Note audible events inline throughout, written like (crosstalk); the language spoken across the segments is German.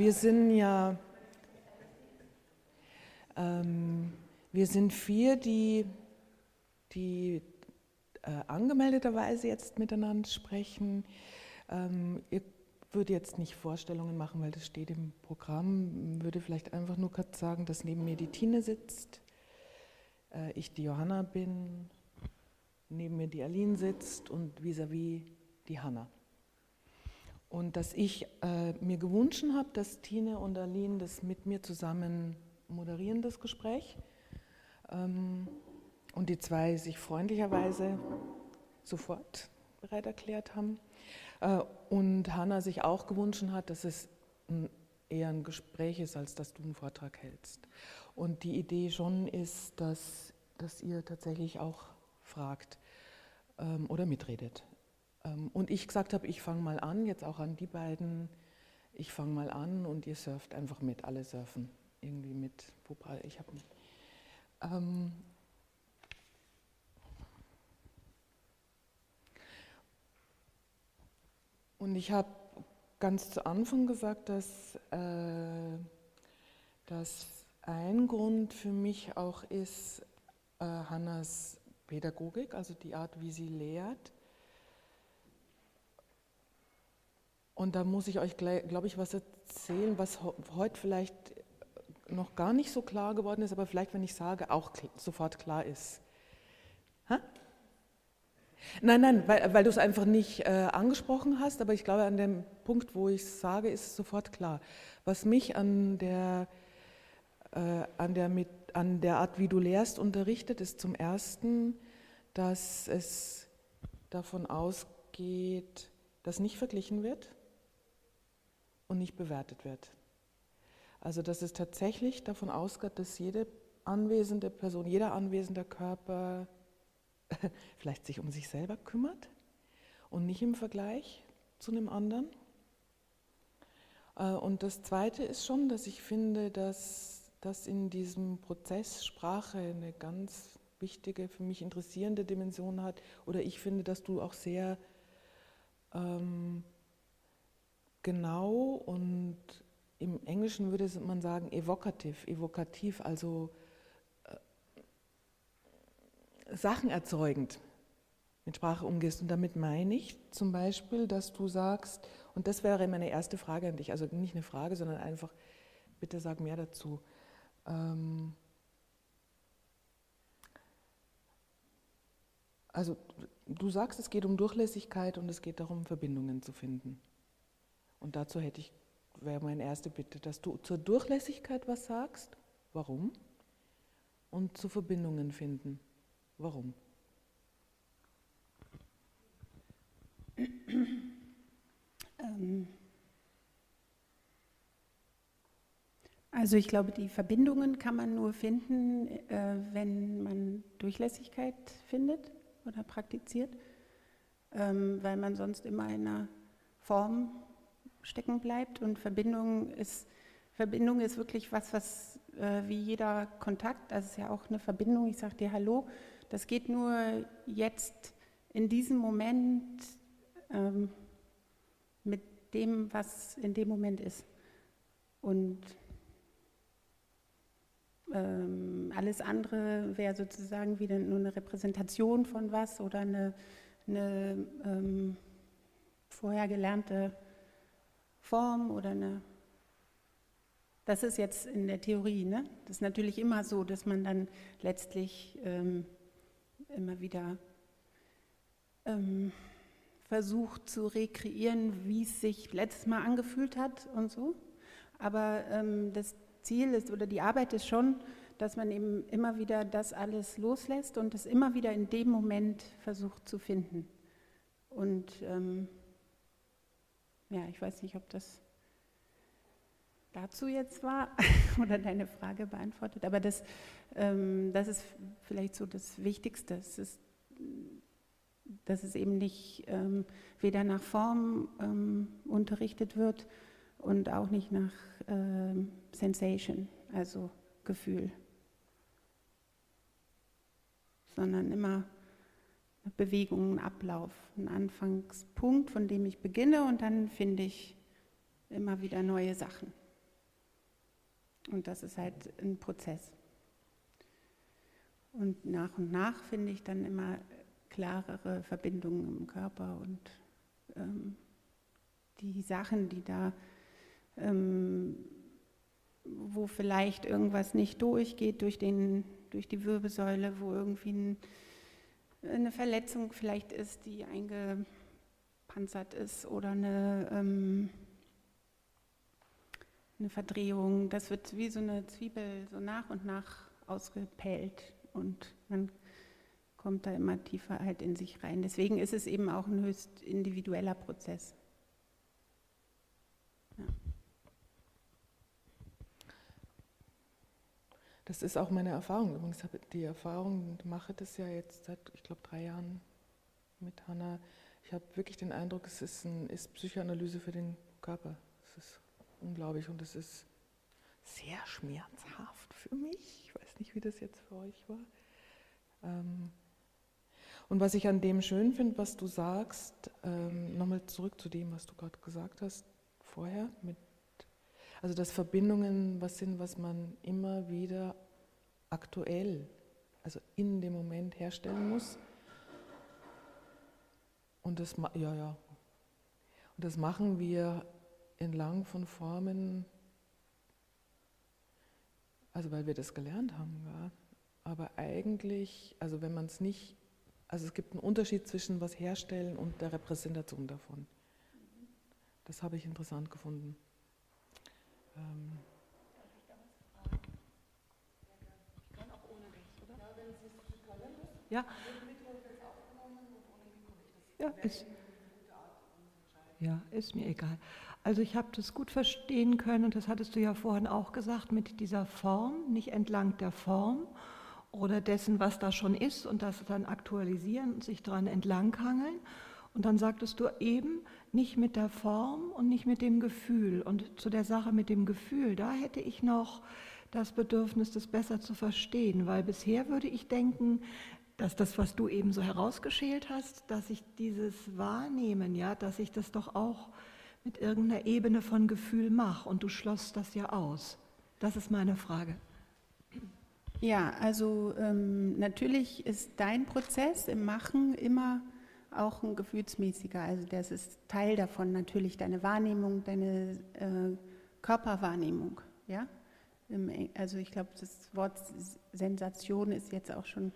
Wir sind ja, ähm, wir sind vier, die, die äh, angemeldeterweise jetzt miteinander sprechen. Ähm, ihr würde jetzt nicht Vorstellungen machen, weil das steht im Programm. Würde vielleicht einfach nur kurz sagen, dass neben mir die Tine sitzt, äh, ich die Johanna bin, neben mir die Aline sitzt und vis-à-vis -vis die Hanna. Und dass ich äh, mir gewünscht habe, dass Tine und Aline das mit mir zusammen moderieren, das Gespräch. Ähm, und die zwei sich freundlicherweise sofort bereit erklärt haben. Äh, und Hanna sich auch gewünscht hat, dass es eher ein Gespräch ist, als dass du einen Vortrag hältst. Und die Idee schon ist, dass, dass ihr tatsächlich auch fragt ähm, oder mitredet. Ähm, und ich gesagt habe, ich fange mal an, jetzt auch an die beiden, ich fange mal an und ihr surft einfach mit, alle surfen irgendwie mit. Wobei ich habe. Ähm, und ich habe ganz zu Anfang gesagt, dass, äh, dass ein Grund für mich auch ist äh, Hannas Pädagogik, also die Art, wie sie lehrt. Und da muss ich euch, glaube ich, was erzählen, was heute vielleicht noch gar nicht so klar geworden ist, aber vielleicht, wenn ich sage, auch sofort klar ist. Ha? Nein, nein, weil, weil du es einfach nicht äh, angesprochen hast, aber ich glaube, an dem Punkt, wo ich es sage, ist es sofort klar. Was mich an der, äh, an, der mit, an der Art, wie du lehrst, unterrichtet, ist zum Ersten, dass es davon ausgeht, dass nicht verglichen wird und nicht bewertet wird. Also dass es tatsächlich davon ausgeht, dass jede anwesende Person, jeder anwesende Körper (laughs) vielleicht sich um sich selber kümmert und nicht im Vergleich zu einem anderen. Äh, und das Zweite ist schon, dass ich finde, dass, dass in diesem Prozess Sprache eine ganz wichtige, für mich interessierende Dimension hat. Oder ich finde, dass du auch sehr ähm, genau und im Englischen würde man sagen evokativ, evokativ, also äh, Sachen erzeugend mit Sprache umgehst. Und damit meine ich zum Beispiel, dass du sagst, und das wäre meine erste Frage an dich, also nicht eine Frage, sondern einfach, bitte sag mehr dazu. Ähm, also du sagst, es geht um Durchlässigkeit und es geht darum, Verbindungen zu finden. Und dazu hätte ich wäre meine erste Bitte, dass du zur Durchlässigkeit was sagst. Warum? Und zu Verbindungen finden. Warum? Ähm, also ich glaube, die Verbindungen kann man nur finden, äh, wenn man Durchlässigkeit findet oder praktiziert, ähm, weil man sonst immer in einer Form stecken bleibt. Und Verbindung ist, Verbindung ist wirklich was, was äh, wie jeder Kontakt, das ist ja auch eine Verbindung, ich sage dir Hallo, das geht nur jetzt in diesem Moment ähm, mit dem, was in dem Moment ist. Und ähm, alles andere wäre sozusagen wieder nur eine Repräsentation von was oder eine, eine ähm, vorher gelernte Form oder eine. Das ist jetzt in der Theorie, ne? Das ist natürlich immer so, dass man dann letztlich ähm, immer wieder ähm, versucht zu rekreieren, wie es sich letztes Mal angefühlt hat und so. Aber ähm, das Ziel ist oder die Arbeit ist schon, dass man eben immer wieder das alles loslässt und es immer wieder in dem Moment versucht zu finden. Und ähm, ja, ich weiß nicht, ob das dazu jetzt war (laughs) oder deine Frage beantwortet, aber das, ähm, das ist vielleicht so das Wichtigste. Es ist, dass es eben nicht ähm, weder nach Form ähm, unterrichtet wird und auch nicht nach ähm, Sensation, also Gefühl, sondern immer Bewegung, ein Ablauf, ein Anfangspunkt, von dem ich beginne und dann finde ich immer wieder neue Sachen. Und das ist halt ein Prozess. Und nach und nach finde ich dann immer klarere Verbindungen im Körper und ähm, die Sachen, die da, ähm, wo vielleicht irgendwas nicht durchgeht durch, den, durch die Wirbelsäule, wo irgendwie ein, eine Verletzung vielleicht ist, die eingepanzert ist oder eine, ähm, eine Verdrehung. Das wird wie so eine Zwiebel so nach und nach ausgepellt und man kommt da immer tiefer halt in sich rein. Deswegen ist es eben auch ein höchst individueller Prozess. Das ist auch meine Erfahrung. Übrigens habe die Erfahrung, mache das ja jetzt seit, ich glaube, drei Jahren mit Hanna. Ich habe wirklich den Eindruck, es ist, ein, ist Psychoanalyse für den Körper. Es ist unglaublich und es ist sehr schmerzhaft für mich. Ich weiß nicht, wie das jetzt für euch war. Ähm, und was ich an dem schön finde, was du sagst, ähm, nochmal zurück zu dem, was du gerade gesagt hast vorher, mit, also dass Verbindungen was sind, was man immer wieder aktuell, also in dem Moment herstellen muss. Und das, ja, ja. Und das machen wir entlang von Formen, also weil wir das gelernt haben. Ja. Aber eigentlich, also wenn man es nicht also es gibt einen Unterschied zwischen was herstellen und der Repräsentation davon. Das habe ich interessant gefunden. Ähm ja. Ja, ist, ja, ist mir egal. Also ich habe das gut verstehen können und das hattest du ja vorhin auch gesagt mit dieser Form, nicht entlang der Form oder dessen, was da schon ist und das dann aktualisieren und sich daran entlanghangeln. Und dann sagtest du eben nicht mit der Form und nicht mit dem Gefühl. Und zu der Sache mit dem Gefühl, da hätte ich noch das Bedürfnis, das besser zu verstehen, weil bisher würde ich denken, dass das, was du eben so herausgeschält hast, dass ich dieses Wahrnehmen, ja, dass ich das doch auch mit irgendeiner Ebene von Gefühl mache. Und du schloss das ja aus. Das ist meine Frage. Ja, also ähm, natürlich ist dein Prozess im Machen immer auch ein gefühlsmäßiger. Also das ist Teil davon natürlich deine Wahrnehmung, deine äh, Körperwahrnehmung. Ja? Im, also ich glaube, das Wort Sensation ist jetzt auch schon,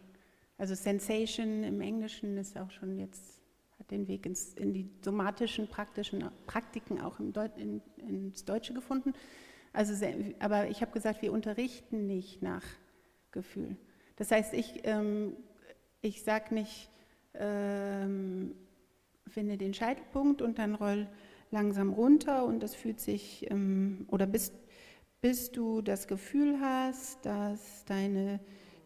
also Sensation im Englischen ist auch schon jetzt, hat den Weg ins, in die somatischen praktischen Praktiken auch im Deut, in, ins Deutsche gefunden. Also, aber ich habe gesagt, wir unterrichten nicht nach Gefühl. Das heißt, ich, ähm, ich sage nicht, ähm, finde den Scheitelpunkt und dann roll langsam runter und das fühlt sich, ähm, oder bis, bis du das Gefühl hast, dass deine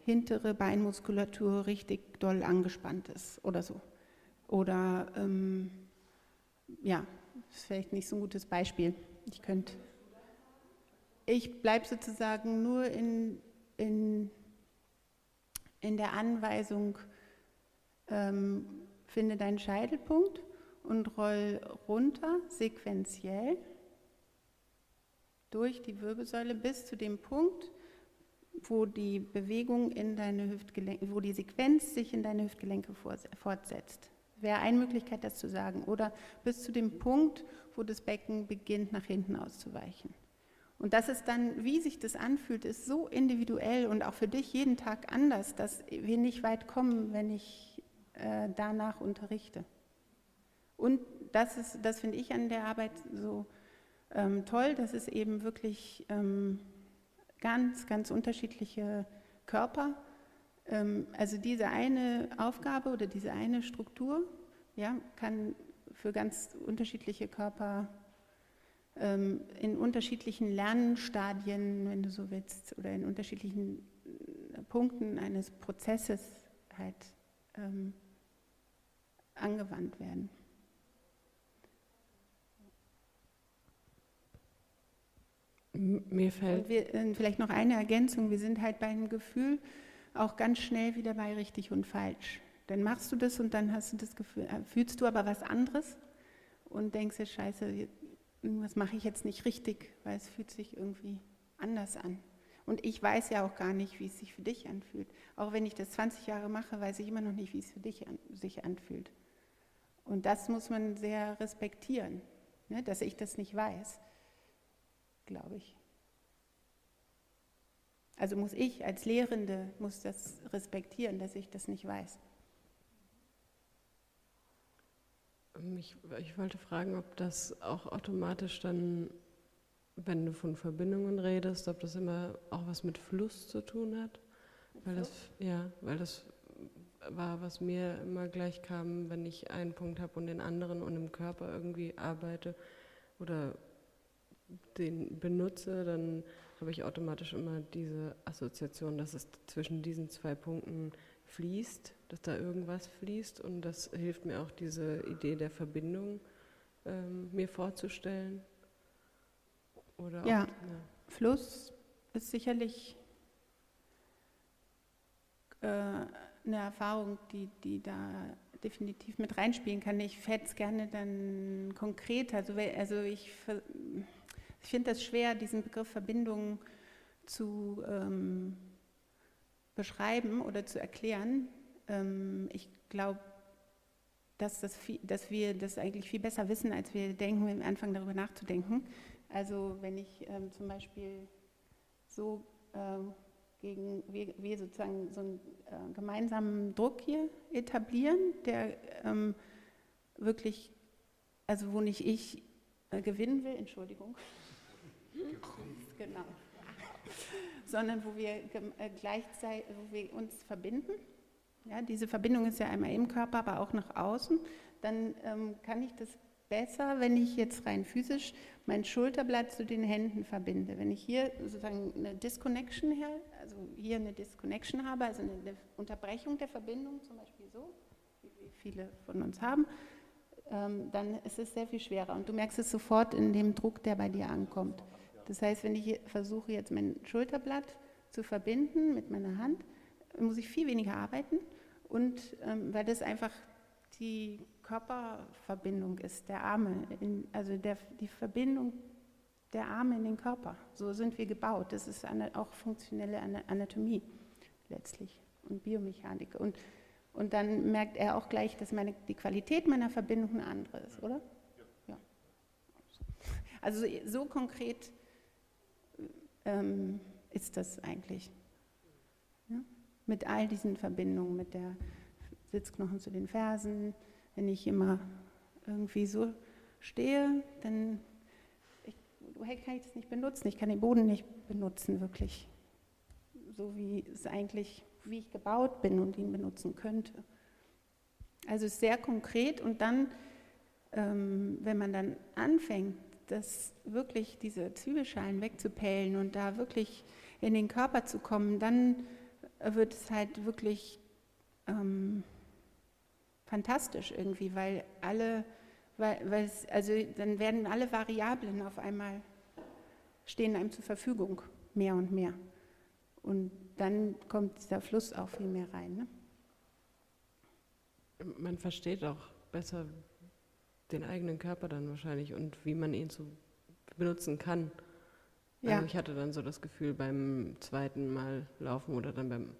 hintere Beinmuskulatur richtig doll angespannt ist oder so. Oder, ähm, ja, ist vielleicht nicht so ein gutes Beispiel. Ich könnte, ich bleibe sozusagen nur in, in in der Anweisung, ähm, finde deinen Scheitelpunkt und roll runter sequenziell durch die Wirbelsäule bis zu dem Punkt, wo die Bewegung in deine Hüftgelenke, wo die Sequenz sich in deine Hüftgelenke fortsetzt. Wäre eine Möglichkeit, das zu sagen. Oder bis zu dem Punkt, wo das Becken beginnt, nach hinten auszuweichen. Und das ist dann, wie sich das anfühlt, ist so individuell und auch für dich jeden Tag anders, dass wir nicht weit kommen, wenn ich äh, danach unterrichte. Und das ist, das finde ich an der Arbeit so ähm, toll, dass es eben wirklich ähm, ganz, ganz unterschiedliche Körper, ähm, also diese eine Aufgabe oder diese eine Struktur, ja, kann für ganz unterschiedliche Körper ähm, in unterschiedlichen Lernstadien, wenn du so willst, oder in unterschiedlichen äh, Punkten eines Prozesses halt ähm, angewandt werden. Mir fällt. Wir, äh, vielleicht noch eine Ergänzung: Wir sind halt beim Gefühl auch ganz schnell wieder bei richtig und falsch. Dann machst du das und dann hast du das Gefühl, äh, fühlst du aber was anderes und denkst dir, Scheiße, irgendwas mache ich jetzt nicht richtig, weil es fühlt sich irgendwie anders an. Und ich weiß ja auch gar nicht, wie es sich für dich anfühlt. Auch wenn ich das 20 Jahre mache, weiß ich immer noch nicht, wie es für dich an, sich anfühlt. Und das muss man sehr respektieren, ne, dass ich das nicht weiß, glaube ich. Also muss ich als Lehrende muss das respektieren, dass ich das nicht weiß. Ich, ich wollte fragen, ob das auch automatisch dann, wenn du von Verbindungen redest, ob das immer auch was mit Fluss zu tun hat. Weil das, ja, weil das war, was mir immer gleich kam, wenn ich einen Punkt habe und den anderen und im Körper irgendwie arbeite oder den benutze, dann habe ich automatisch immer diese Assoziation, dass es zwischen diesen zwei Punkten fließt, dass da irgendwas fließt. Und das hilft mir auch diese Idee der Verbindung ähm, mir vorzustellen. Oder ja, auch, ja, Fluss ist sicherlich äh, eine Erfahrung, die, die da definitiv mit reinspielen kann. Ich hätte es gerne dann konkret, also, also ich, ich finde das schwer, diesen Begriff Verbindung zu ähm, beschreiben oder zu erklären. Ähm, ich glaube, dass, das dass wir das eigentlich viel besser wissen, als wir denken, wenn wir anfangen darüber nachzudenken. Also wenn ich ähm, zum Beispiel so ähm, gegen, wir, wir, sozusagen so einen äh, gemeinsamen Druck hier etablieren, der ähm, wirklich, also wo nicht ich äh, gewinnen will, Entschuldigung. genau. Sondern wo wir äh, gleichzeitig, wo wir uns verbinden. Ja, diese Verbindung ist ja einmal im Körper, aber auch nach außen. Dann ähm, kann ich das besser, wenn ich jetzt rein physisch mein Schulterblatt zu den Händen verbinde. Wenn ich hier sozusagen eine Disconnection her, also hier eine Disconnection habe, also eine Unterbrechung der Verbindung, zum Beispiel so, wie viele von uns haben, ähm, dann ist es sehr viel schwerer. Und du merkst es sofort in dem Druck, der bei dir ankommt. Das heißt, wenn ich versuche jetzt mein Schulterblatt zu verbinden mit meiner Hand, muss ich viel weniger arbeiten und ähm, weil das einfach die Körperverbindung ist, der Arme, also der, die Verbindung der Arme in den Körper. So sind wir gebaut. Das ist eine, auch funktionelle Anatomie letztlich und Biomechanik. Und, und dann merkt er auch gleich, dass meine, die Qualität meiner Verbindung eine andere ist, oder? Ja. ja. Also so konkret ähm, ist das eigentlich. Ja? Mit all diesen Verbindungen, mit der Sitzknochen zu den Fersen, wenn ich immer irgendwie so stehe, dann ich, kann ich das nicht benutzen. Ich kann den Boden nicht benutzen, wirklich. So wie es eigentlich, wie ich gebaut bin und ihn benutzen könnte. Also es ist sehr konkret und dann, ähm, wenn man dann anfängt, das wirklich diese Zwiebelschalen wegzupellen und da wirklich in den Körper zu kommen, dann wird es halt wirklich ähm, fantastisch irgendwie, weil alle, weil, also dann werden alle Variablen auf einmal stehen einem zur Verfügung, mehr und mehr. Und dann kommt dieser Fluss auch viel mehr rein. Ne? Man versteht auch besser den eigenen Körper dann wahrscheinlich und wie man ihn so benutzen kann. Ja. Also ich hatte dann so das Gefühl beim zweiten Mal laufen oder dann beim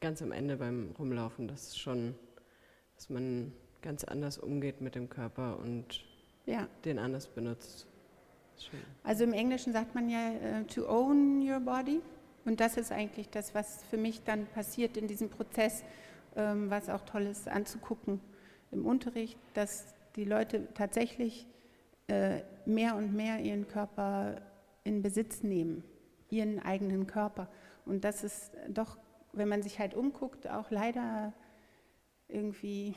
ganz am Ende beim Rumlaufen, dass schon dass man ganz anders umgeht mit dem Körper und ja. den anders benutzt. Also im Englischen sagt man ja uh, to own your body. Und das ist eigentlich das, was für mich dann passiert in diesem Prozess, ähm, was auch toll ist anzugucken im Unterricht, dass die Leute tatsächlich äh, mehr und mehr ihren Körper in Besitz nehmen, ihren eigenen Körper. Und das ist doch, wenn man sich halt umguckt, auch leider irgendwie,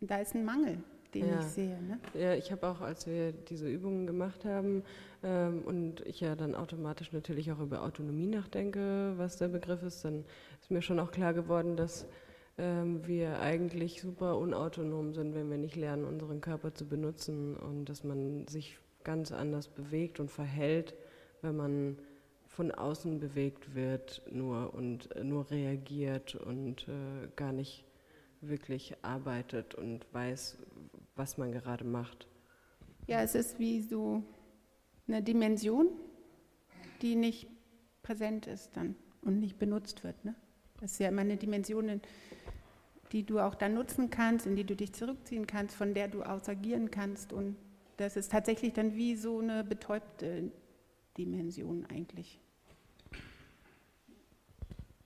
da ist ein Mangel, den ja. ich sehe. Ne? Ja, ich habe auch, als wir diese Übungen gemacht haben ähm, und ich ja dann automatisch natürlich auch über Autonomie nachdenke, was der Begriff ist, dann ist mir schon auch klar geworden, dass ähm, wir eigentlich super unautonom sind, wenn wir nicht lernen, unseren Körper zu benutzen und dass man sich ganz anders bewegt und verhält, wenn man von außen bewegt wird nur und äh, nur reagiert und äh, gar nicht wirklich arbeitet und weiß, was man gerade macht. Ja, es ist wie so eine Dimension, die nicht präsent ist dann und nicht benutzt wird. Ne? Das ist ja immer eine Dimension, die du auch dann nutzen kannst, in die du dich zurückziehen kannst, von der du aus agieren kannst. Und das ist tatsächlich dann wie so eine betäubte Dimension eigentlich.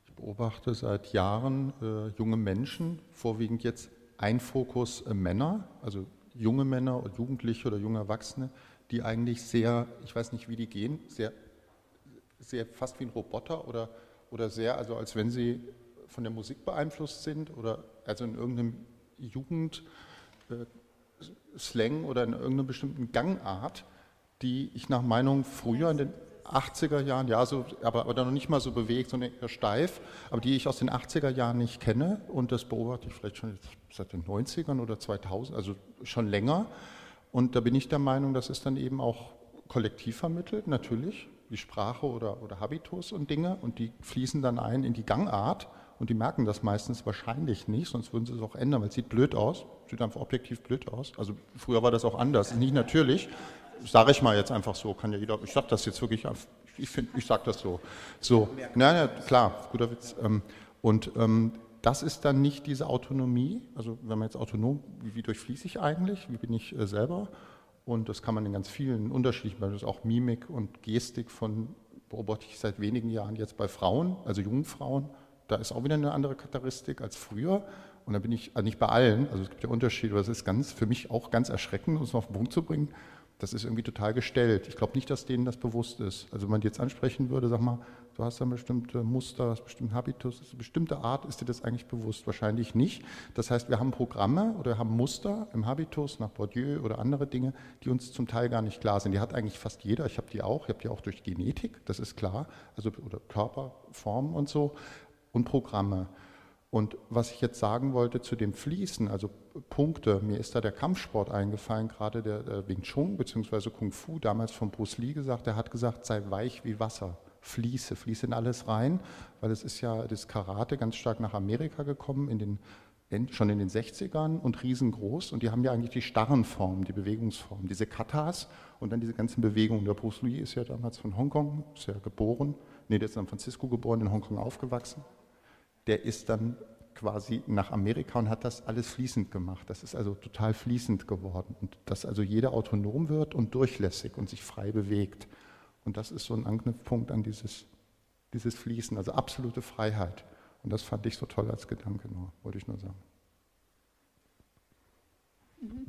Ich beobachte seit Jahren äh, junge Menschen, vorwiegend jetzt ein Fokus äh, Männer, also junge Männer, Jugendliche oder junge Erwachsene, die eigentlich sehr, ich weiß nicht, wie die gehen, sehr, sehr fast wie ein Roboter oder, oder sehr, also als wenn sie von der Musik beeinflusst sind oder also in irgendeinem Jugendslang äh, oder in irgendeiner bestimmten Gangart, die ich nach Meinung früher in den 80er Jahren, ja, so, aber, aber dann noch nicht mal so bewegt, sondern eher steif, aber die ich aus den 80er Jahren nicht kenne und das beobachte ich vielleicht schon seit den 90ern oder 2000, also schon länger. Und da bin ich der Meinung, das ist dann eben auch kollektiv vermittelt, natürlich, wie Sprache oder, oder Habitus und Dinge und die fließen dann ein in die Gangart und die merken das meistens wahrscheinlich nicht, sonst würden sie es auch ändern, weil es sieht blöd aus, sieht einfach objektiv blöd aus. Also früher war das auch anders, nicht natürlich, sage ich mal jetzt einfach so, kann ja jeder, ich sage das jetzt wirklich, ich ich sage das so. So, nein, ja, klar, guter Witz. Ähm, und ähm, das ist dann nicht diese Autonomie, also wenn man jetzt autonom, wie, wie durchfließe ich eigentlich, wie bin ich äh, selber? Und das kann man in ganz vielen unterschiedlichen, beispielsweise auch Mimik und Gestik von, beobachte ich seit wenigen Jahren jetzt bei Frauen, also jungen Frauen, da ist auch wieder eine andere Charakteristik als früher. Und da bin ich, also nicht bei allen, also es gibt ja Unterschiede, aber es ist ganz, für mich auch ganz erschreckend, um es mal auf den Punkt zu bringen das ist irgendwie total gestellt. Ich glaube nicht, dass denen das bewusst ist. Also wenn man die jetzt ansprechen würde, sag mal, du hast ein bestimmte Muster, hast bestimmten Habitus, eine bestimmte Art, ist dir das eigentlich bewusst? Wahrscheinlich nicht. Das heißt, wir haben Programme oder haben Muster im Habitus nach Bourdieu oder andere Dinge, die uns zum Teil gar nicht klar sind. Die hat eigentlich fast jeder. Ich habe die auch. Ich habe die auch durch Genetik, das ist klar. Also oder Körperformen und so und Programme. Und was ich jetzt sagen wollte zu dem Fließen, also Punkte, mir ist da der Kampfsport eingefallen, gerade der, der Wing Chun bzw. Kung Fu, damals von Bruce Lee gesagt, der hat gesagt, sei weich wie Wasser, fließe, fließe in alles rein, weil es ist ja das Karate ganz stark nach Amerika gekommen, in den, schon in den 60ern und riesengroß und die haben ja eigentlich die starren Formen, die Bewegungsformen, diese Katas und dann diese ganzen Bewegungen. Der Bruce Lee ist ja damals von Hongkong, ist ja geboren, nee, der ist in San Francisco geboren, in Hongkong aufgewachsen der ist dann quasi nach Amerika und hat das alles fließend gemacht. Das ist also total fließend geworden. Und dass also jeder autonom wird und durchlässig und sich frei bewegt. Und das ist so ein Anknüpfpunkt an dieses, dieses Fließen, also absolute Freiheit. Und das fand ich so toll als Gedanke nur, wollte ich nur sagen. Mhm.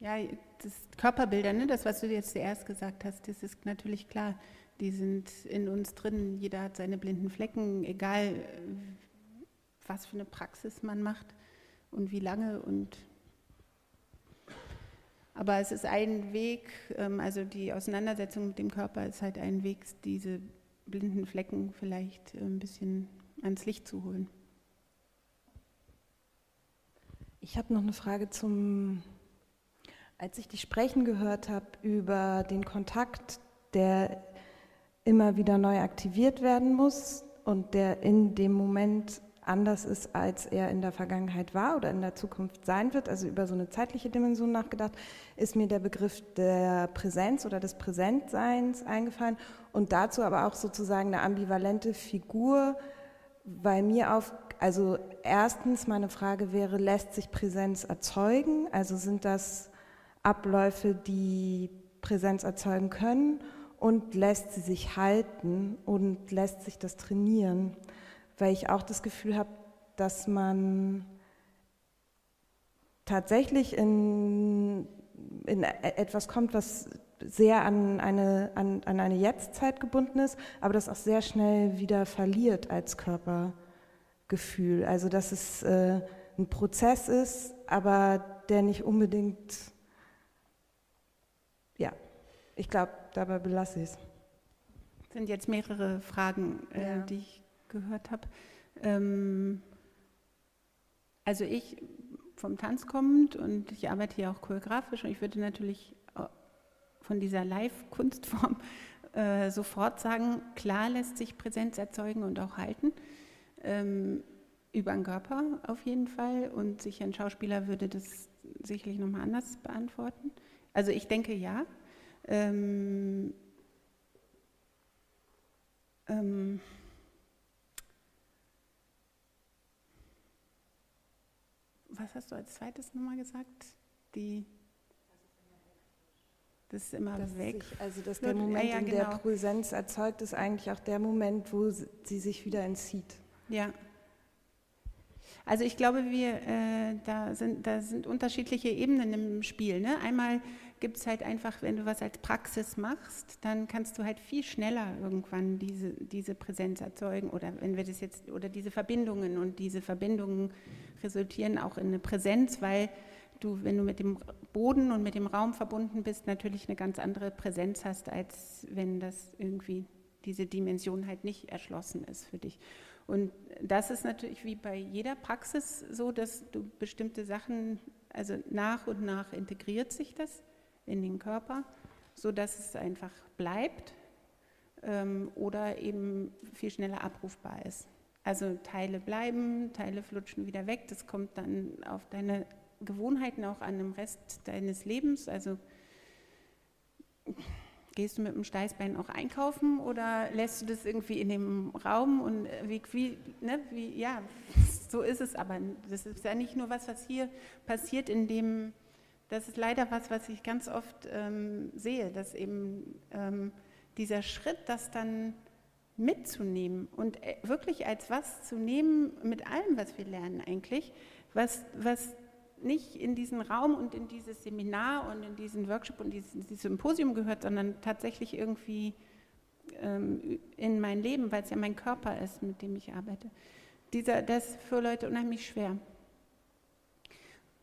Ja, das Körperbilder, ne, das, was du jetzt zuerst gesagt hast, das ist natürlich klar die sind in uns drin. Jeder hat seine blinden Flecken, egal was für eine Praxis man macht und wie lange. Und aber es ist ein Weg, ähm, also die Auseinandersetzung mit dem Körper ist halt ein Weg, diese blinden Flecken vielleicht ein bisschen ans Licht zu holen. Ich habe noch eine Frage zum, als ich dich sprechen gehört habe über den Kontakt, der immer wieder neu aktiviert werden muss und der in dem Moment anders ist, als er in der Vergangenheit war oder in der Zukunft sein wird, also über so eine zeitliche Dimension nachgedacht, ist mir der Begriff der Präsenz oder des Präsentseins eingefallen und dazu aber auch sozusagen eine ambivalente Figur, weil mir auf, also erstens meine Frage wäre, lässt sich Präsenz erzeugen? Also sind das Abläufe, die Präsenz erzeugen können? Und lässt sie sich halten und lässt sich das trainieren, weil ich auch das Gefühl habe, dass man tatsächlich in, in etwas kommt, was sehr an eine, an, an eine Jetztzeit gebunden ist, aber das auch sehr schnell wieder verliert als Körpergefühl. Also dass es äh, ein Prozess ist, aber der nicht unbedingt, ja, ich glaube, dabei belasse ich es. Sind jetzt mehrere Fragen, äh, die ich gehört habe. Ähm, also ich vom Tanz kommend und ich arbeite hier auch choreografisch und ich würde natürlich von dieser Live-Kunstform (laughs) äh, sofort sagen, klar lässt sich Präsenz erzeugen und auch halten. Ähm, über den Körper auf jeden Fall und sicher ein Schauspieler würde das sicherlich nochmal anders beantworten. Also ich denke ja, ähm, ähm, was hast du als zweites nochmal gesagt? Die das ist immer dass weg. Sich, also dass der Moment, ja, ja, genau. in der Präsenz erzeugt, ist eigentlich auch der Moment, wo sie sich wieder entzieht. Ja. Also ich glaube, wir, äh, da, sind, da sind unterschiedliche Ebenen im Spiel. Ne? Einmal gibt es halt einfach, wenn du was als Praxis machst, dann kannst du halt viel schneller irgendwann diese, diese Präsenz erzeugen oder wenn wir das jetzt, oder diese Verbindungen und diese Verbindungen resultieren auch in eine Präsenz, weil du, wenn du mit dem Boden und mit dem Raum verbunden bist, natürlich eine ganz andere Präsenz hast, als wenn das irgendwie diese Dimension halt nicht erschlossen ist für dich. Und das ist natürlich wie bei jeder Praxis so, dass du bestimmte Sachen, also nach und nach integriert sich das in den Körper, so dass es einfach bleibt ähm, oder eben viel schneller abrufbar ist. Also Teile bleiben, Teile flutschen wieder weg. Das kommt dann auf deine Gewohnheiten auch an dem Rest deines Lebens. Also gehst du mit dem Steißbein auch einkaufen oder lässt du das irgendwie in dem Raum und äh, wie, wie, ne, wie ja, (laughs) so ist es aber. Das ist ja nicht nur was, was hier passiert, in dem, das ist leider was, was ich ganz oft ähm, sehe, dass eben ähm, dieser Schritt, das dann mitzunehmen und äh, wirklich als was zu nehmen mit allem, was wir lernen eigentlich, was, was nicht in diesen Raum und in dieses Seminar und in diesen Workshop und dieses, dieses Symposium gehört, sondern tatsächlich irgendwie ähm, in mein Leben, weil es ja mein Körper ist, mit dem ich arbeite. Dieser, das ist für Leute unheimlich schwer.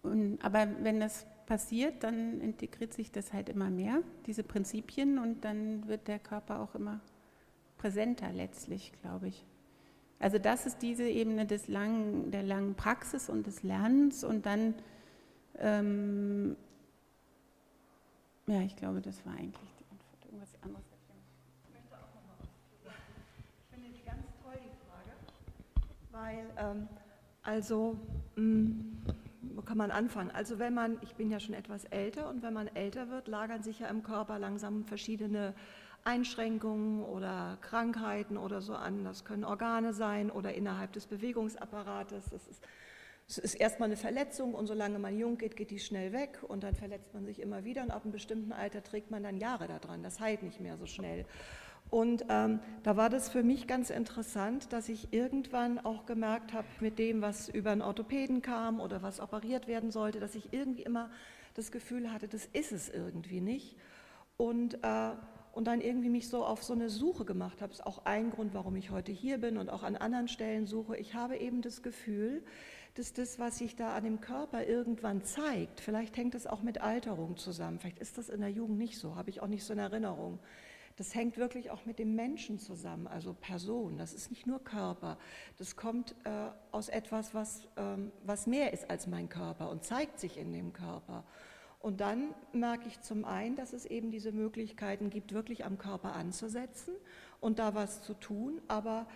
Und, aber wenn das passiert, dann integriert sich das halt immer mehr, diese Prinzipien, und dann wird der Körper auch immer präsenter letztlich, glaube ich. Also das ist diese Ebene des langen, der langen Praxis und des Lernens und dann, ähm, ja, ich glaube, das war eigentlich die Antwort. Irgendwas anderes. Ich möchte auch nochmal Ich finde die ganz toll, Frage, weil, ähm, also, mh, mm, wo kann man anfangen? Also wenn man, ich bin ja schon etwas älter und wenn man älter wird, lagern sich ja im Körper langsam verschiedene Einschränkungen oder Krankheiten oder so an. Das können Organe sein oder innerhalb des Bewegungsapparates. Das ist, es ist erstmal eine Verletzung und solange man jung geht, geht die schnell weg und dann verletzt man sich immer wieder und ab einem bestimmten Alter trägt man dann Jahre daran. Das heilt nicht mehr so schnell. Und ähm, da war das für mich ganz interessant, dass ich irgendwann auch gemerkt habe, mit dem, was über einen Orthopäden kam oder was operiert werden sollte, dass ich irgendwie immer das Gefühl hatte, das ist es irgendwie nicht. Und äh, und dann irgendwie mich so auf so eine Suche gemacht habe. Das ist auch ein Grund, warum ich heute hier bin und auch an anderen Stellen suche. Ich habe eben das Gefühl, dass das, was sich da an dem Körper irgendwann zeigt, vielleicht hängt es auch mit Alterung zusammen. Vielleicht ist das in der Jugend nicht so, habe ich auch nicht so in Erinnerung. Das hängt wirklich auch mit dem Menschen zusammen, also Person. Das ist nicht nur Körper. Das kommt äh, aus etwas, was, ähm, was mehr ist als mein Körper und zeigt sich in dem Körper. Und dann merke ich zum einen, dass es eben diese Möglichkeiten gibt, wirklich am Körper anzusetzen und da was zu tun. Aber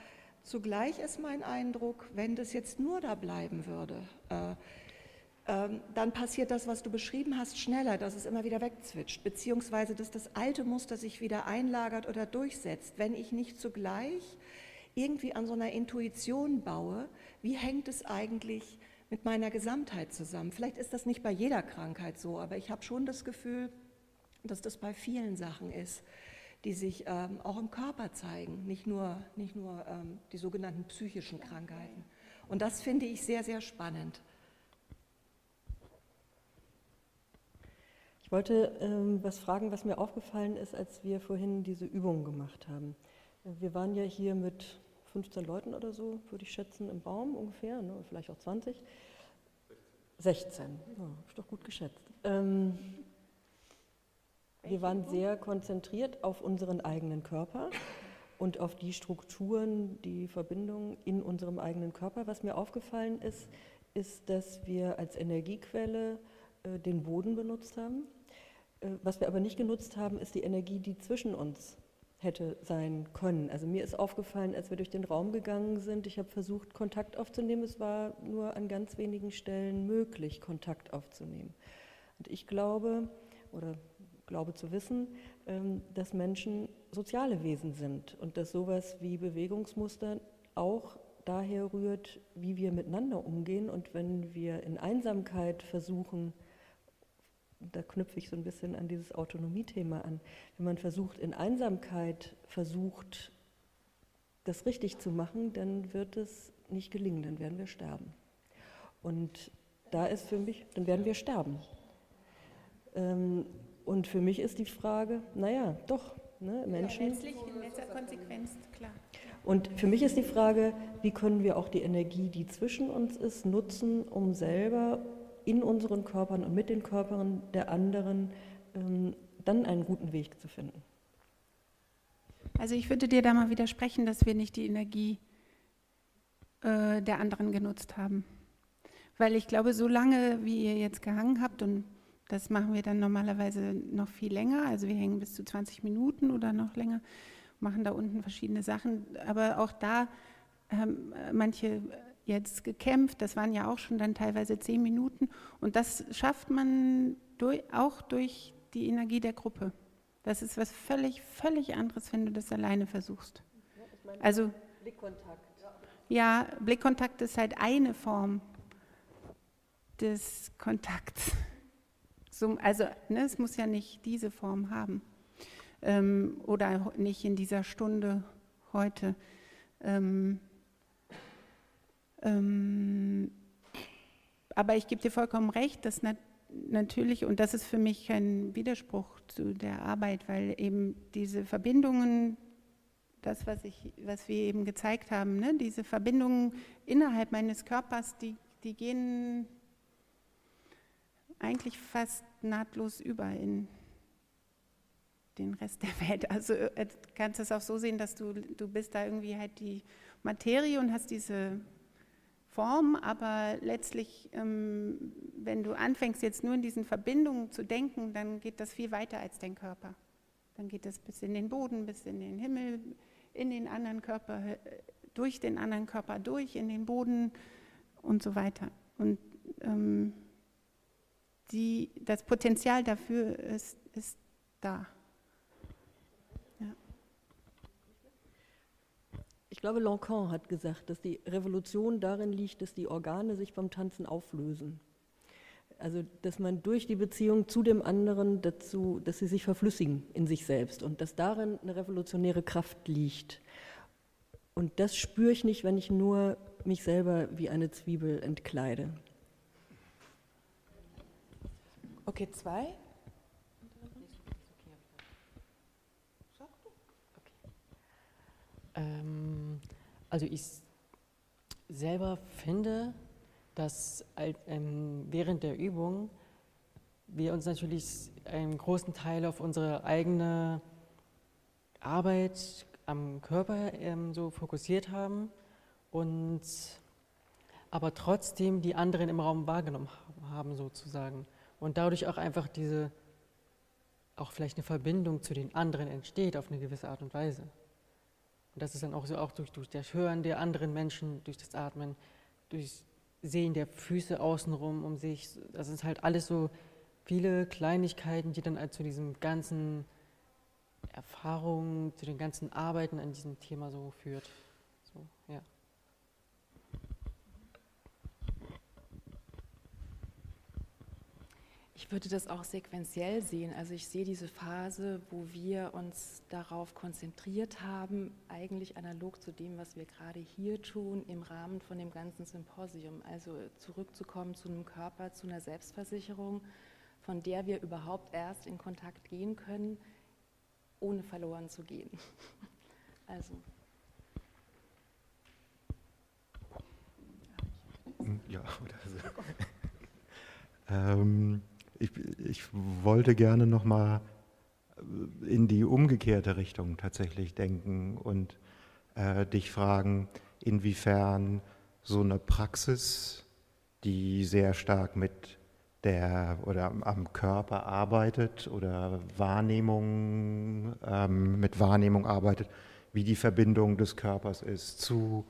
zugleich ist mein Eindruck, wenn das jetzt nur da bleiben würde, äh, dann passiert das, was du beschrieben hast, schneller, dass es immer wieder wegzwitscht, beziehungsweise dass das alte Muster sich wieder einlagert oder durchsetzt, wenn ich nicht zugleich irgendwie an so einer Intuition baue, wie hängt es eigentlich mit meiner Gesamtheit zusammen. Vielleicht ist das nicht bei jeder Krankheit so, aber ich habe schon das Gefühl, dass das bei vielen Sachen ist, die sich ähm, auch im Körper zeigen, nicht nur, nicht nur ähm, die sogenannten psychischen Krankheiten. Und das finde ich sehr, sehr spannend. Ich wollte ähm, was fragen, was mir aufgefallen ist, als wir vorhin diese Übung gemacht haben. Wir waren ja hier mit 15 Leuten oder so, würde ich schätzen, im Raum ungefähr, ne, vielleicht auch 20. 16, ja, ist doch gut geschätzt. Ähm, wir waren sehr konzentriert auf unseren eigenen Körper und auf die Strukturen, die Verbindungen in unserem eigenen Körper. Was mir aufgefallen ist, ist, dass wir als Energiequelle den Boden benutzt haben. Äh, was wir aber nicht genutzt haben, ist die Energie, die zwischen uns hätte sein können. Also mir ist aufgefallen, als wir durch den Raum gegangen sind, ich habe versucht, Kontakt aufzunehmen. Es war nur an ganz wenigen Stellen möglich, Kontakt aufzunehmen. Und ich glaube, oder glaube zu wissen, ähm, dass Menschen soziale Wesen sind und dass sowas wie Bewegungsmuster auch daher rührt, wie wir miteinander umgehen. Und wenn wir in Einsamkeit versuchen, da knüpfe ich so ein bisschen an dieses Autonomiethema an, wenn man versucht, in Einsamkeit versucht, das richtig zu machen, dann wird es nicht gelingen, dann werden wir sterben. Und da ist für mich, dann werden wir sterben. Ähm, und für mich ist die Frage, naja, doch, ne, Menschen. Ja, letztlich in letzter Konsequenz, klar. Und für mich ist die Frage, wie können wir auch die Energie, die zwischen uns ist, nutzen, um selber in unseren Körpern und mit den Körpern der anderen ähm, dann einen guten Weg zu finden. Also ich würde dir da mal widersprechen, dass wir nicht die Energie äh, der anderen genutzt haben. Weil ich glaube, so lange, wie ihr jetzt gehangen habt, und das machen wir dann normalerweise noch viel länger, also wir hängen bis zu 20 Minuten oder noch länger, machen da unten verschiedene Sachen, aber auch da haben manche jetzt gekämpft, das waren ja auch schon dann teilweise zehn Minuten und das schafft man durch, auch durch die Energie der Gruppe. Das ist was völlig, völlig anderes, wenn du das alleine versuchst. Also Blickkontakt. Ja, Blickkontakt ist halt eine Form des Kontakts. So, also ne, es muss ja nicht diese Form haben ähm, oder nicht in dieser Stunde heute. Ähm, ähm, aber ich gebe dir vollkommen recht, dass nat natürlich, und das ist für mich kein Widerspruch zu der Arbeit, weil eben diese Verbindungen, das, was, ich, was wir eben gezeigt haben, ne, diese Verbindungen innerhalb meines Körpers, die, die gehen eigentlich fast nahtlos über in den Rest der Welt. (laughs) Also äh, kannst du es auch so sehen, dass du, du bist da irgendwie halt die Materie und hast diese Form, aber letztlich, ähm, wenn du anfängst jetzt nur in diesen Verbindungen zu denken, dann geht das viel weiter als dein Körper. Dann geht es bis in den Boden, bis in den Himmel, in den anderen Körper, äh, durch den anderen Körper durch, in den Boden und so weiter. Und ähm, die, das Potenzial dafür ist, ist da. Glaube, Lacan hat gesagt, dass die Revolution darin liegt, dass die Organe sich beim Tanzen auflösen. Also, dass man durch die Beziehung zu dem anderen dazu, dass sie sich verflüssigen in sich selbst und dass darin eine revolutionäre Kraft liegt. Und das spüre ich nicht, wenn ich nur mich selber wie eine Zwiebel entkleide. Okay, zwei. Ähm, also ich selber finde, dass ähm, während der Übung wir uns natürlich einen großen Teil auf unsere eigene Arbeit am Körper ähm, so fokussiert haben und aber trotzdem die anderen im Raum wahrgenommen haben sozusagen und dadurch auch einfach diese auch vielleicht eine Verbindung zu den anderen entsteht auf eine gewisse Art und Weise. Und das ist dann auch so auch durch, durch das Hören der anderen Menschen, durch das Atmen, durch Sehen der Füße außenrum um sich. Das sind halt alles so viele Kleinigkeiten, die dann halt zu diesem ganzen Erfahrungen, zu den ganzen Arbeiten an diesem Thema so führt. So, ja. Ich würde das auch sequenziell sehen. Also ich sehe diese Phase, wo wir uns darauf konzentriert haben, eigentlich analog zu dem, was wir gerade hier tun, im Rahmen von dem ganzen Symposium. Also zurückzukommen zu einem Körper, zu einer Selbstversicherung, von der wir überhaupt erst in Kontakt gehen können, ohne verloren zu gehen. (laughs) Also. Ja, (laughs) oder so. (laughs) ähm, ich, ich wollte gerne nochmal in die umgekehrte Richtung tatsächlich denken und äh, dich fragen, inwiefern so eine Praxis, die sehr stark mit der oder am Körper arbeitet oder Wahrnehmung ähm, mit Wahrnehmung arbeitet, wie die Verbindung des Körpers ist zu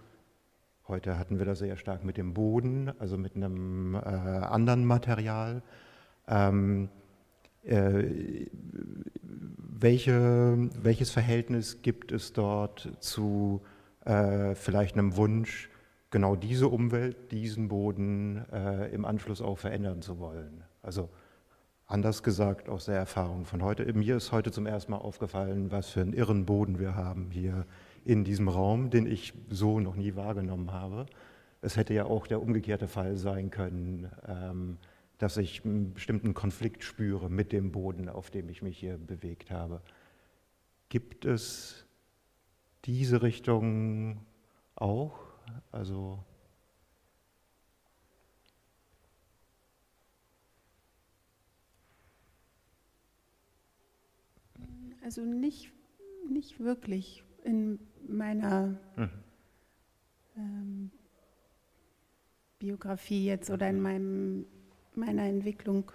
Heute hatten wir das sehr stark mit dem Boden, also mit einem äh, anderen Material. Ähm, äh, welche, welches Verhältnis gibt es dort zu äh, vielleicht einem Wunsch, genau diese Umwelt, diesen Boden äh, im Anschluss auch verändern zu wollen? Also anders gesagt aus der Erfahrung von heute. Mir ist heute zum ersten Mal aufgefallen, was für einen irren Boden wir haben hier in diesem Raum, den ich so noch nie wahrgenommen habe. Es hätte ja auch der umgekehrte Fall sein können, ähm, dass ich einen bestimmten Konflikt spüre mit dem Boden, auf dem ich mich hier bewegt habe. Gibt es diese Richtung auch? Also Also nicht, nicht wirklich in meiner mhm. ähm, Biografie jetzt oder in meinem, meiner Entwicklung.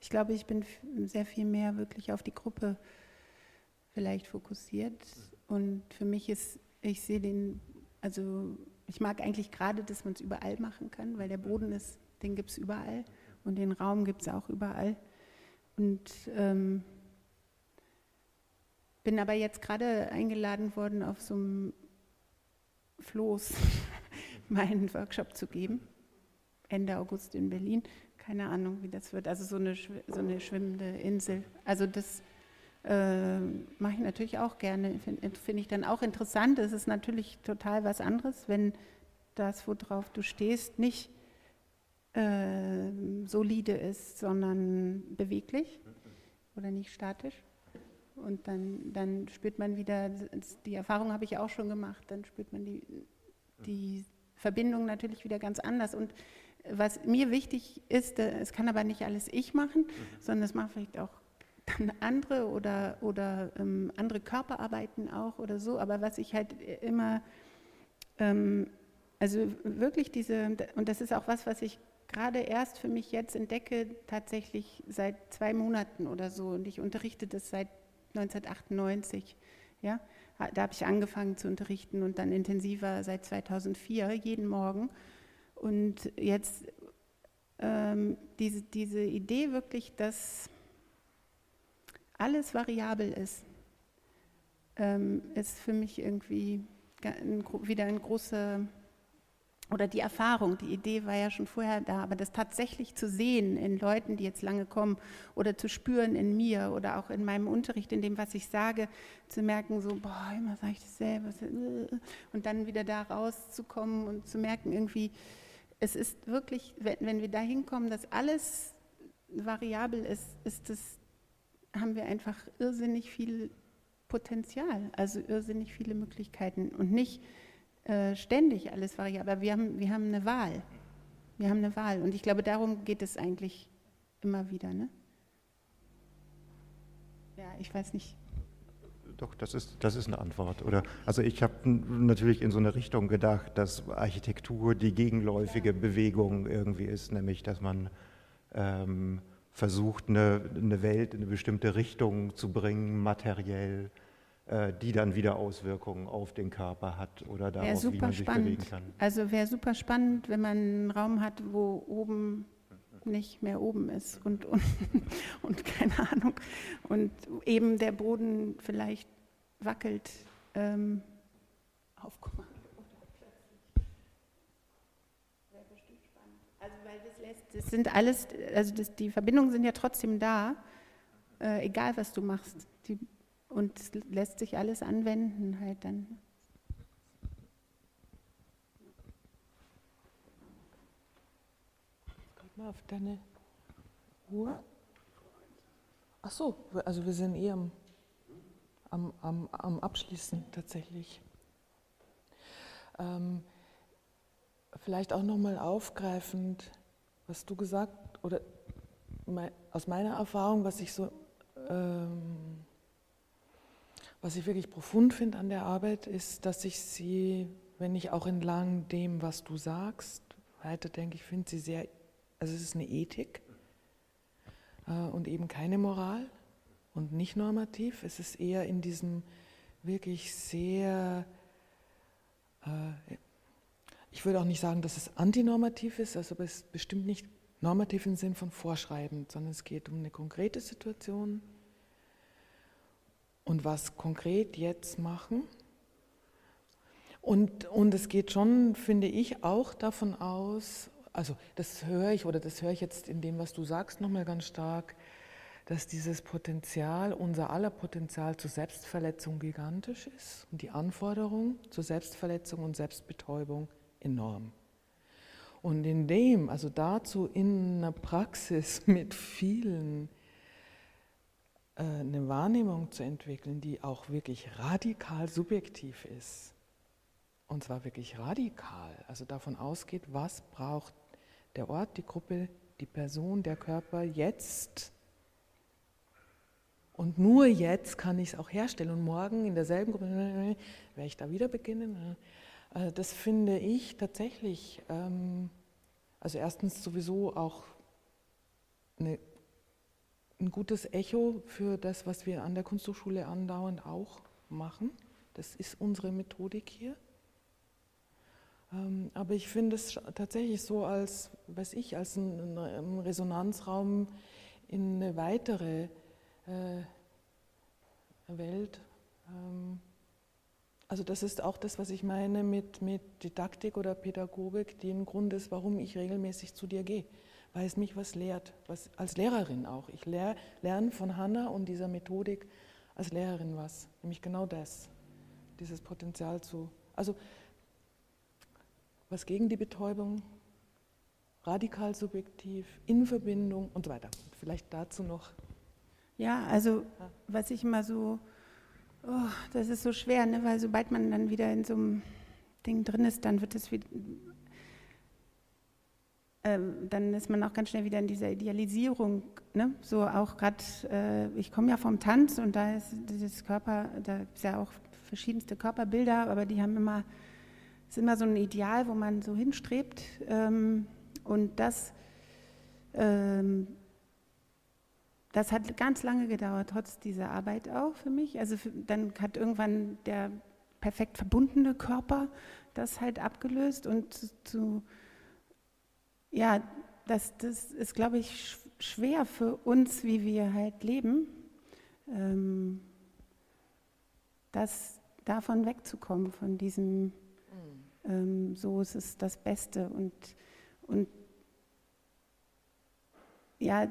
Ich glaube, ich bin sehr viel mehr wirklich auf die Gruppe vielleicht fokussiert. Und für mich ist, ich sehe den, also ich mag eigentlich gerade, dass man es überall machen kann, weil der Boden ist, den gibt es überall und den Raum gibt es auch überall. Und ähm, bin aber jetzt gerade eingeladen worden auf so einem Floß (laughs) meinen Workshop zu geben, Ende August in Berlin. Keine Ahnung, wie das wird. Also so eine, so eine schwimmende Insel. Also das äh, mache ich natürlich auch gerne. Finde find ich dann auch interessant. Es ist natürlich total was anderes, wenn das, worauf du stehst, nicht äh, solide ist, sondern beweglich oder nicht statisch. Und dann, dann spürt man wieder, die Erfahrung habe ich auch schon gemacht, dann spürt man die, die Verbindung natürlich wieder ganz anders. Und was mir wichtig ist, äh, es kann aber nicht alles ich machen, mhm. sondern es machen vielleicht auch dann andere oder, oder ähm, andere Körperarbeiten auch oder so. Aber was ich halt immer, ähm, also wirklich diese, und das ist auch was, was ich gerade erst für mich jetzt entdecke, tatsächlich seit zwei Monaten oder so. Und ich unterrichte das seit 1998. Ja? Da habe ich angefangen zu unterrichten und dann intensiver seit 2004, jeden Morgen. Und jetzt ähm, diese, diese Idee wirklich, dass alles variabel ist, ähm, ist für mich irgendwie wieder ein großer oder die Erfahrung, die Idee war ja schon vorher da, aber das tatsächlich zu sehen in Leuten, die jetzt lange kommen oder zu spüren in mir oder auch in meinem Unterricht, in dem, was ich sage, zu merken, so, boah, immer sage ich das selber und dann wieder da rauszukommen und zu merken, irgendwie, es ist wirklich, wenn, wenn wir da hinkommen, dass alles variabel ist, ist das, haben wir einfach irrsinnig viel Potenzial, also irrsinnig viele Möglichkeiten und nicht äh, ständig alles variabel, aber wir haben, wir haben eine Wahl. Wir haben eine Wahl und ich glaube, darum geht es eigentlich immer wieder. Ne? Ja, ich weiß nicht. Doch, das ist, das ist eine Antwort. Oder, also ich habe natürlich in so eine Richtung gedacht, dass Architektur die gegenläufige Bewegung irgendwie ist, nämlich dass man ähm, versucht, eine, eine Welt in eine bestimmte Richtung zu bringen, materiell, äh, die dann wieder Auswirkungen auf den Körper hat oder darauf, wie man sich spannend. bewegen kann. Also wäre super spannend, wenn man einen Raum hat, wo oben nicht mehr oben ist und, (laughs) und, und keine Ahnung und eben der Boden vielleicht wackelt. Ähm, aufkommen. Also weil das lässt, das sind alles, also das, die Verbindungen sind ja trotzdem da, äh, egal was du machst. Die und es lässt sich alles anwenden halt dann. Mal auf deine Uhr. Ach so, also wir sind eh am, am, am, am Abschließen tatsächlich. Ähm, vielleicht auch nochmal aufgreifend, was du gesagt oder aus meiner Erfahrung, was ich so ähm, was ich wirklich profund finde an der Arbeit, ist, dass ich sie, wenn ich auch entlang dem, was du sagst, weiterdenke, ich finde sie sehr, also es ist eine Ethik äh, und eben keine Moral und nicht normativ. Es ist eher in diesem wirklich sehr, äh, ich würde auch nicht sagen, dass es antinormativ ist, also es ist bestimmt nicht normativ im Sinn von vorschreibend, sondern es geht um eine konkrete Situation und was konkret jetzt machen. Und, und es geht schon, finde ich, auch davon aus, also das höre ich oder das höre ich jetzt in dem, was du sagst, nochmal ganz stark, dass dieses Potenzial, unser aller Potenzial zur Selbstverletzung gigantisch ist und die Anforderung zur Selbstverletzung und Selbstbetäubung enorm. Und in dem, also dazu in einer Praxis (laughs) mit vielen äh, eine Wahrnehmung zu entwickeln, die auch wirklich radikal subjektiv ist. Und zwar wirklich radikal, also davon ausgeht, was braucht der Ort, die Gruppe, die Person, der Körper jetzt. Und nur jetzt kann ich es auch herstellen. Und morgen in derselben Gruppe werde ich da wieder beginnen. Also das finde ich tatsächlich, ähm, also erstens sowieso auch eine, ein gutes Echo für das, was wir an der Kunsthochschule andauernd auch machen. Das ist unsere Methodik hier. Ähm, aber ich finde es tatsächlich so als, weiß ich, als ein, ein Resonanzraum in eine weitere äh, Welt. Ähm, also das ist auch das, was ich meine mit, mit Didaktik oder Pädagogik, die ein Grund ist, warum ich regelmäßig zu dir gehe, weil es mich was lehrt, was, als Lehrerin auch. Ich lehr, lerne von Hanna und dieser Methodik als Lehrerin was, nämlich genau das, dieses Potenzial zu. Also was gegen die Betäubung, radikal subjektiv, in Verbindung und so weiter. Vielleicht dazu noch. Ja, also was ich immer so, oh, das ist so schwer, ne? weil sobald man dann wieder in so einem Ding drin ist, dann wird es wieder, ähm, dann ist man auch ganz schnell wieder in dieser Idealisierung. Ne? So auch gerade, äh, ich komme ja vom Tanz und da ist dieses Körper, da ist ja auch verschiedenste Körperbilder, aber die haben immer ist immer so ein Ideal, wo man so hinstrebt. Ähm, und das, ähm, das hat ganz lange gedauert, trotz dieser Arbeit auch für mich. Also dann hat irgendwann der perfekt verbundene Körper das halt abgelöst und zu ja, das, das ist, glaube ich, schwer für uns, wie wir halt leben, ähm, das davon wegzukommen, von diesem ähm, so ist es das Beste. Und, und ja,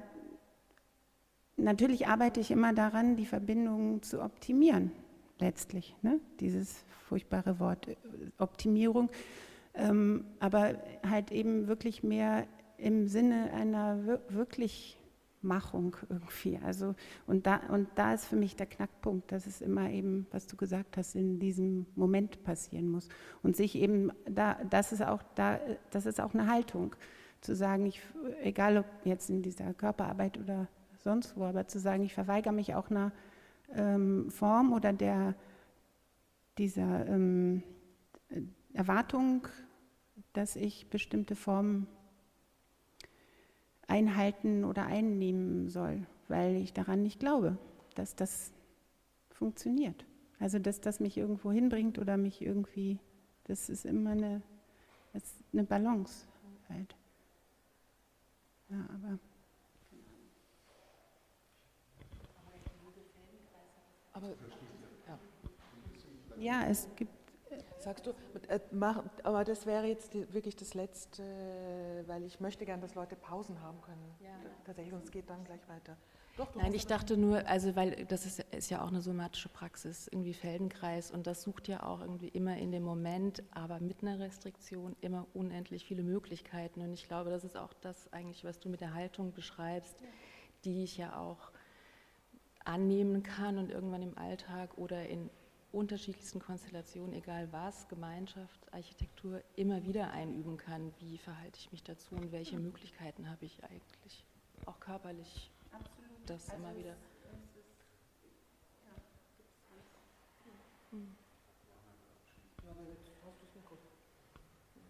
natürlich arbeite ich immer daran, die Verbindungen zu optimieren, letztlich. Ne? Dieses furchtbare Wort äh, Optimierung. Ähm, aber halt eben wirklich mehr im Sinne einer wirklich Machung irgendwie. Also, und, da, und da ist für mich der Knackpunkt, dass es immer eben, was du gesagt hast, in diesem Moment passieren muss. Und sich eben, da, das, ist auch, da, das ist auch eine Haltung, zu sagen, ich, egal ob jetzt in dieser Körperarbeit oder sonst wo, aber zu sagen, ich verweigere mich auch einer ähm, Form oder der, dieser ähm, Erwartung, dass ich bestimmte Formen einhalten oder einnehmen soll, weil ich daran nicht glaube, dass das funktioniert. Also dass das mich irgendwo hinbringt oder mich irgendwie, das ist immer eine, ist eine Balance halt. Ja, aber. Aber, ja. ja, es gibt Sagst du, äh, aber das wäre jetzt wirklich das Letzte, weil ich möchte gern, dass Leute Pausen haben können. Ja. Tatsächlich, sonst geht dann gleich weiter. Doch, Nein, ich dachte nur, also weil das ist, ist, ja auch eine somatische Praxis, irgendwie Feldenkreis und das sucht ja auch irgendwie immer in dem Moment, aber mit einer Restriktion immer unendlich viele Möglichkeiten und ich glaube, das ist auch das eigentlich, was du mit der Haltung beschreibst, die ich ja auch annehmen kann und irgendwann im Alltag oder in unterschiedlichsten Konstellationen, egal was, Gemeinschaft, Architektur, immer wieder einüben kann. Wie verhalte ich mich dazu und welche Möglichkeiten habe ich eigentlich, auch körperlich, Absolut. das also immer wieder.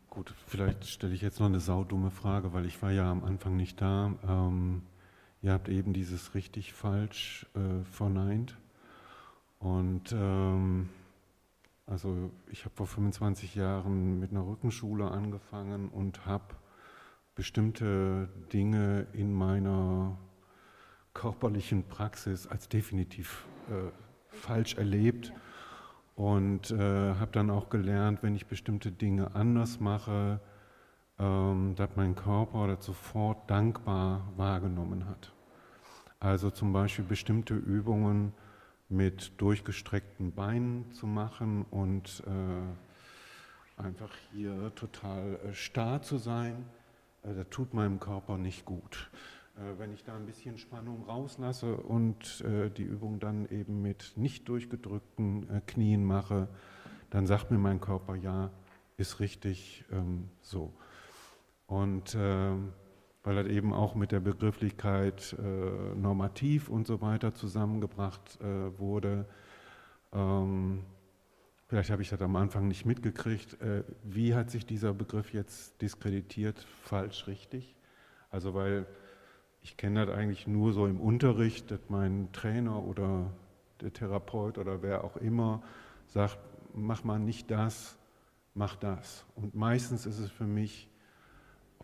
Gut, vielleicht stelle ich jetzt noch eine saudumme Frage, weil ich war ja am Anfang nicht da. Ähm, ihr habt eben dieses richtig falsch äh, verneint. Und ähm, also ich habe vor 25 Jahren mit einer Rückenschule angefangen und habe bestimmte Dinge in meiner körperlichen Praxis als definitiv äh, falsch erlebt und äh, habe dann auch gelernt, wenn ich bestimmte Dinge anders mache, ähm, dass mein Körper das sofort dankbar wahrgenommen hat. Also zum Beispiel bestimmte Übungen mit durchgestreckten Beinen zu machen und äh, einfach hier total äh, starr zu sein, äh, das tut meinem Körper nicht gut. Wenn ich da ein bisschen Spannung rauslasse und die Übung dann eben mit nicht durchgedrückten Knien mache, dann sagt mir mein Körper, ja, ist richtig ähm, so. Und ähm, weil er eben auch mit der Begrifflichkeit normativ und so weiter zusammengebracht wurde, ähm, vielleicht habe ich das am Anfang nicht mitgekriegt, wie hat sich dieser Begriff jetzt diskreditiert, falsch, richtig? Also weil ich kenne das eigentlich nur so im Unterricht, dass mein Trainer oder der Therapeut oder wer auch immer sagt, mach mal nicht das, mach das. Und meistens ist es für mich,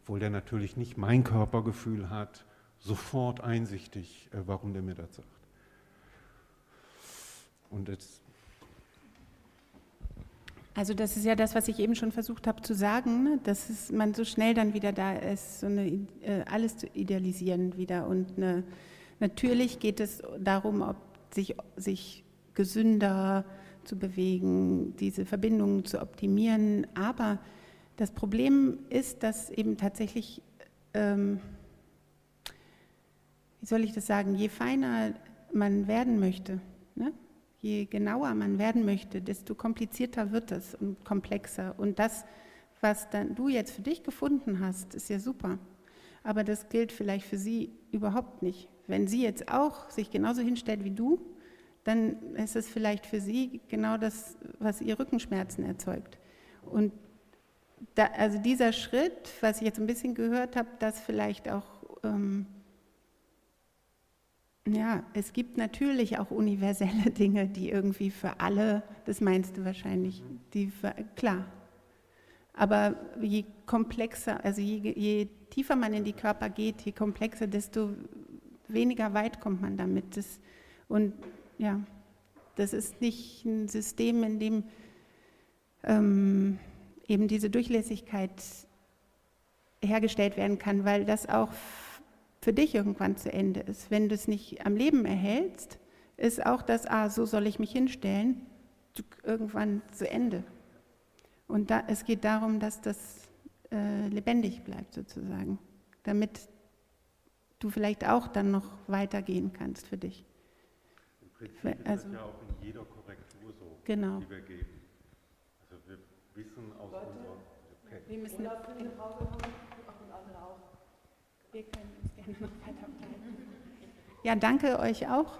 obwohl der natürlich nicht mein Körpergefühl hat, sofort einsichtig, äh, warum der mir das sagt. Und jetzt also das ist ja das, was ich eben schon versucht habe zu sagen, ne? dass es, man so schnell dann wieder da ist, so eine, äh, alles zu idealisieren wieder. Und eine, natürlich geht es darum, ob sich, sich gesünder zu bewegen, diese Verbindungen zu optimieren. Aber das Problem ist, dass eben tatsächlich, ähm, wie soll ich das sagen, je feiner man werden möchte, ne? je genauer man werden möchte, desto komplizierter wird es und komplexer. Und das, was dann du jetzt für dich gefunden hast, ist ja super. Aber das gilt vielleicht für sie überhaupt nicht. Wenn sie jetzt auch sich genauso hinstellt wie du, dann ist es vielleicht für sie genau das, was ihr Rückenschmerzen erzeugt. Und da, also dieser Schritt, was ich jetzt ein bisschen gehört habe, dass vielleicht auch ähm, ja, es gibt natürlich auch universelle (laughs) Dinge, die irgendwie für alle, das meinst du wahrscheinlich, die für, klar. Aber je komplexer, also je, je, tiefer man in die Körper geht, je komplexer, desto weniger weit kommt man damit. Das, und ja, das ist nicht ein System, in dem ähm, eben diese Durchlässigkeit hergestellt werden kann, weil das auch für dich irgendwann zu Ende ist. Wenn du es nicht am Leben erhältst, ist auch das, ah, so soll ich mich hinstellen, irgendwann zu Ende. Und da, es geht darum, dass das äh, lebendig bleibt sozusagen, damit du vielleicht auch dann noch weitergehen kannst für dich. Im Prinzip ist also, das ja auch in jeder Korrektur so, genau. die wir geben. Wir wissen aus unserer... Okay. Wir müssen nach Hause kommen und andere auch. Wir können uns gerne noch weiter. Ja, danke euch auch.